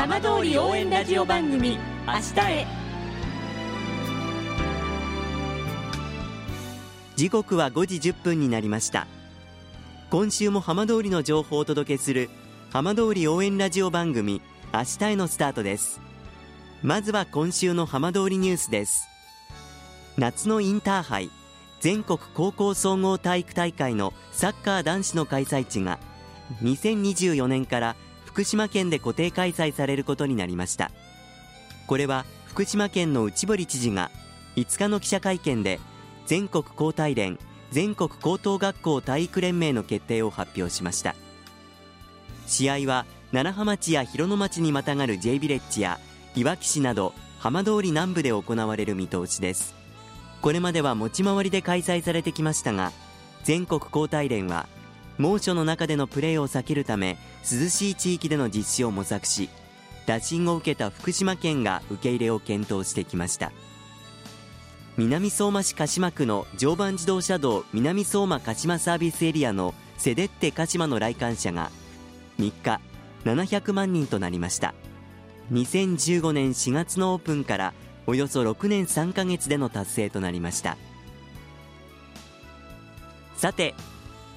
浜通り応援ラジオ番組明日へ。時刻は5時1分になりました。今週も浜通りの情報をお届けする浜通り応援ラジオ番組明日へのスタートです。まずは今週の浜通りニュースです。夏のインターハイ全国高校総合体育大会のサッカー男子の開催地が2024年から福島県で固定開催されることになりました。これは福島県の内堀知事が5日の記者会見で全国高体連全国高等学校体育連盟の決定を発表しました。試合は楢葉町や広野町にまたがる J ビレッジやいわき市など浜通り南部で行われる見通しです。これまでは持ち回りで開催されてきましたが全国高体連は猛暑の中でのプレーを避けるため涼しい地域での実施を模索し打診を受けた福島県が受け入れを検討してきました。南相馬市鹿島区の常磐自動車道南相馬鹿島サービスエリアのセデッテ鹿島の来館者が3日700万人となりました。2015年4月のオープンからおよそ6年3ヶ月での達成となりました。さて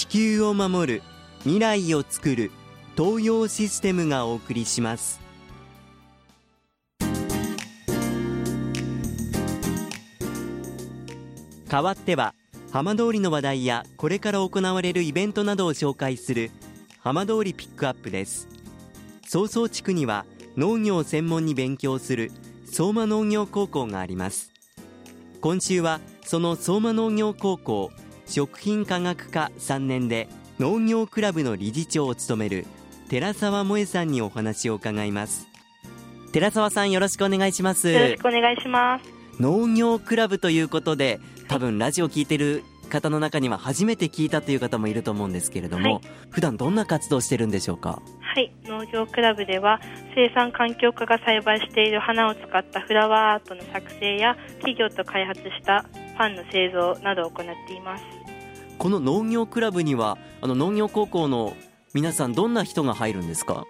地球を守る未来をつくる東洋システムがお送りします。代わっては浜通りの話題やこれから行われるイベントなどを紹介する浜通りピックアップです。早々地区には農業を専門に勉強する相馬農業高校があります。今週はその相馬農業高校食品科学科3年で農業クラブの理事長を務める寺澤萌さんにお話を伺います。寺澤さんよろしくお願いします。よろしくお願いします。農業クラブということで多分ラジオ聞いてる方の中には初めて聞いたという方もいると思うんですけれども、はい、普段どんな活動してるんでしょうか？はい。農業クラブでは生産環境課が栽培している花を使ったフラワーアートの作成や企業と開発したパンの製造などを行っていますこの農業クラブにはあの農業高校の皆さんどんな人が入るんですか？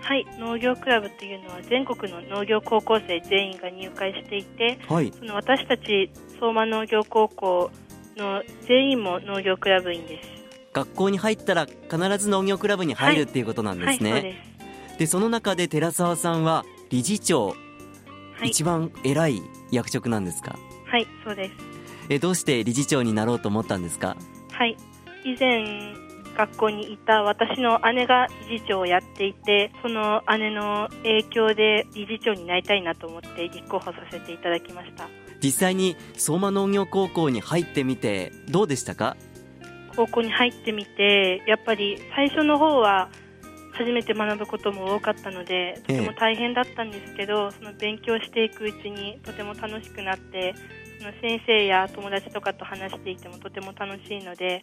はい農業クラブというのは全国の農業高校生全員が入会していて、はい、その私たち相馬農業高校の全員も農業クラブ員です。学校に入ったら必ず農業クラブに入るっていうことなんですね、はいはい、そでその中で寺澤さんは理事長、一番偉い役職なんですか？はいそうですえどうして理事長になろうと思ったんですか？はい。以前学校にいた私の姉が理事長をやっていてその姉の影響で理事長になりたいなと思って立候補させていただきました。実際に相馬農業高校に入ってみてどうでしたか？高校に入ってみてやっぱり最初の方は初めて学ぶことも多かったのでとても大変だったんですけど、ええ、その勉強していくうちにとても楽しくなって先生や友達とかと話していてもとても楽しいので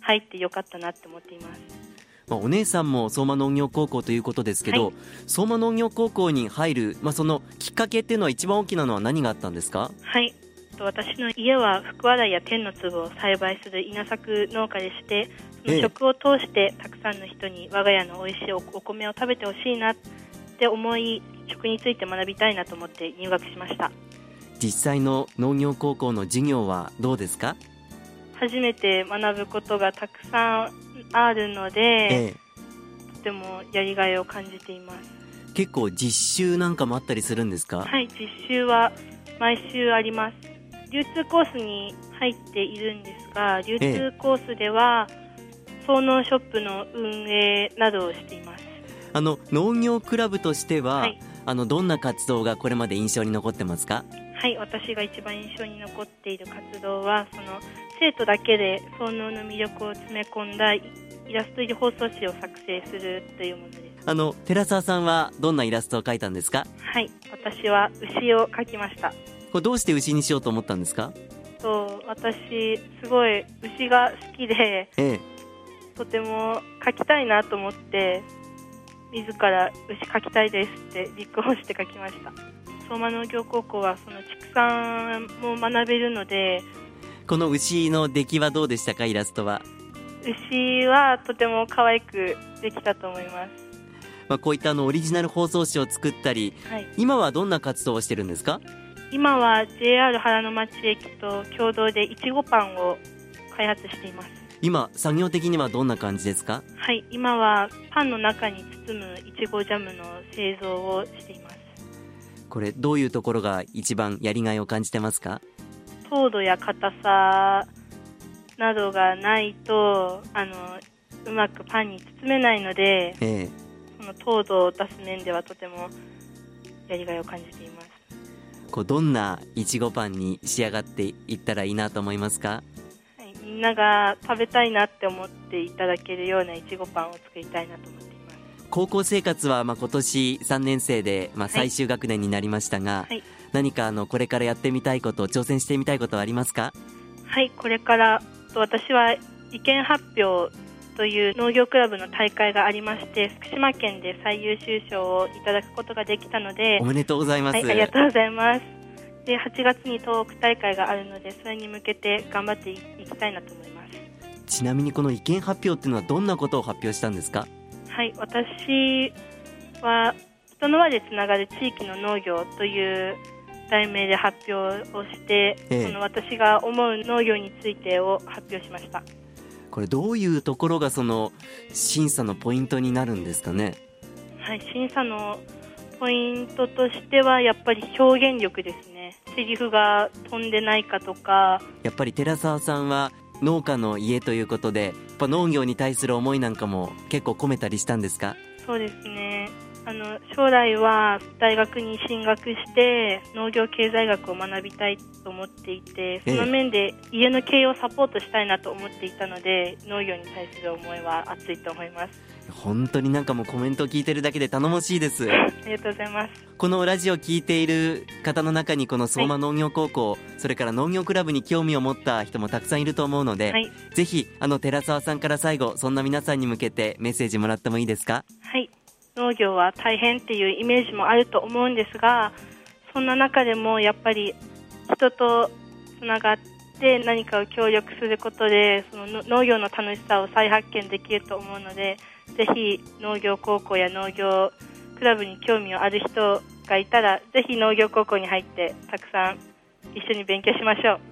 入ってよかったなって思っています。まあ、お姉さんも相馬農業高校ということですけど、はい、相馬農業高校に入る、まあ、そのきっかけっていうのは一番大きなのは何があったんですか？はい。私の家は福笑いや天の粒を栽培する稲作農家でしてその食を通してたくさんの人に我が家の美味しいお米を食べてほしいなって思い食について学びたいなと思って入学しました実際の農業高校の授業はどうですか？初めて学ぶことがたくさんあるので、ええ、とてもやりがいを感じています。結構実習なんかもあったりするんですか？はい実習は毎週あります。流通コースに入っているんですが流通コースでは、総農ショップの運営などをしています。あの農業クラブとしては、はい、あのどんな活動がこれまで印象に残ってますか？はい私が一番印象に残っている活動はその生徒だけで創能の魅力を詰め込んだイラスト入り放送紙を作成するというものです。あの寺澤さんはどんなイラストを描いたんですか？はい私は牛を描きました。これどうして牛にしようと思ったんですか？と私すごい牛が好きでええ。とても描きたいなと思って自ら牛描きたいですって立候補して描きました相馬農業高校はその畜産も学べるのでこの牛の出来はどうでしたか？イラストは、牛はとても可愛くできたと思います。まあ、こういったあのオリジナル包装紙を作ったりはい。今はどんな活動をしてるんですか？今は JR 原の町駅と共同でいちごパンを開発しています。今作業的にはどんな感じですか？はい今はパンの中に包むいちごジャムの製造をしていますこれどういうところが一番やりがいを感じてますか？糖度や硬さなどがないとあのうまくパンに包めないのでええ。その糖度を出す面ではとてもやりがいを感じています。こうどんないちごパンに仕上がっていったらいいなと思いますか？はい、みんなが食べたいなって思っていただけるようないちごパンを作りたいなと思います高校生活はまあ今年3年生でまあはい。最終学年になりましたが、はい。何かあのこれからやってみたいこと挑戦してみたいことはありますか？はい、これからと私は意見発表という農業クラブの大会がありまして福島県で最優秀賞をいただくことができたのでおめでとうございます、はい、ありがとうございます。で8月に東北大会があるのでそれに向けて頑張っていきたいなと思います。ちなみにこの意見発表っていうのはどんなことを発表したんですか？はい、私は人の輪でつながる地域の農業という題名で発表をして、ええその私が思う農業についてを発表しました。これどういうところがその審査のポイントになるんですかね？はい、審査のポイントとしてはやっぱり表現力ですね。セリフが飛んでないかとか、やっぱり寺澤さんは農家の家ということでやっぱ農業に対する思いなんかも結構込めたりしたんですか？そうですね。あの将来は大学に進学して農業経済学を学びたいと思っていてその面で家の経営をサポートしたいなと思っていたので農業に対する思いは熱いと思います。本当になんかもうコメントを聞いてるだけで頼もしいです。ありがとうございます。このラジオを聞いている方の中にこの相馬農業高校、それから農業クラブに興味を持った人もたくさんいると思うので、はい。ぜひあの寺澤さんから最後そんな皆さんに向けてメッセージもらってもいいですか？はい農業は大変っていうイメージもあると思うんですがそんな中でもやっぱり人とつながって何かを協力することでその農業の楽しさを再発見できると思うのでぜひ農業高校や農業クラブに興味のある人がいたらぜひ農業高校に入ってたくさん一緒に勉強しましょう。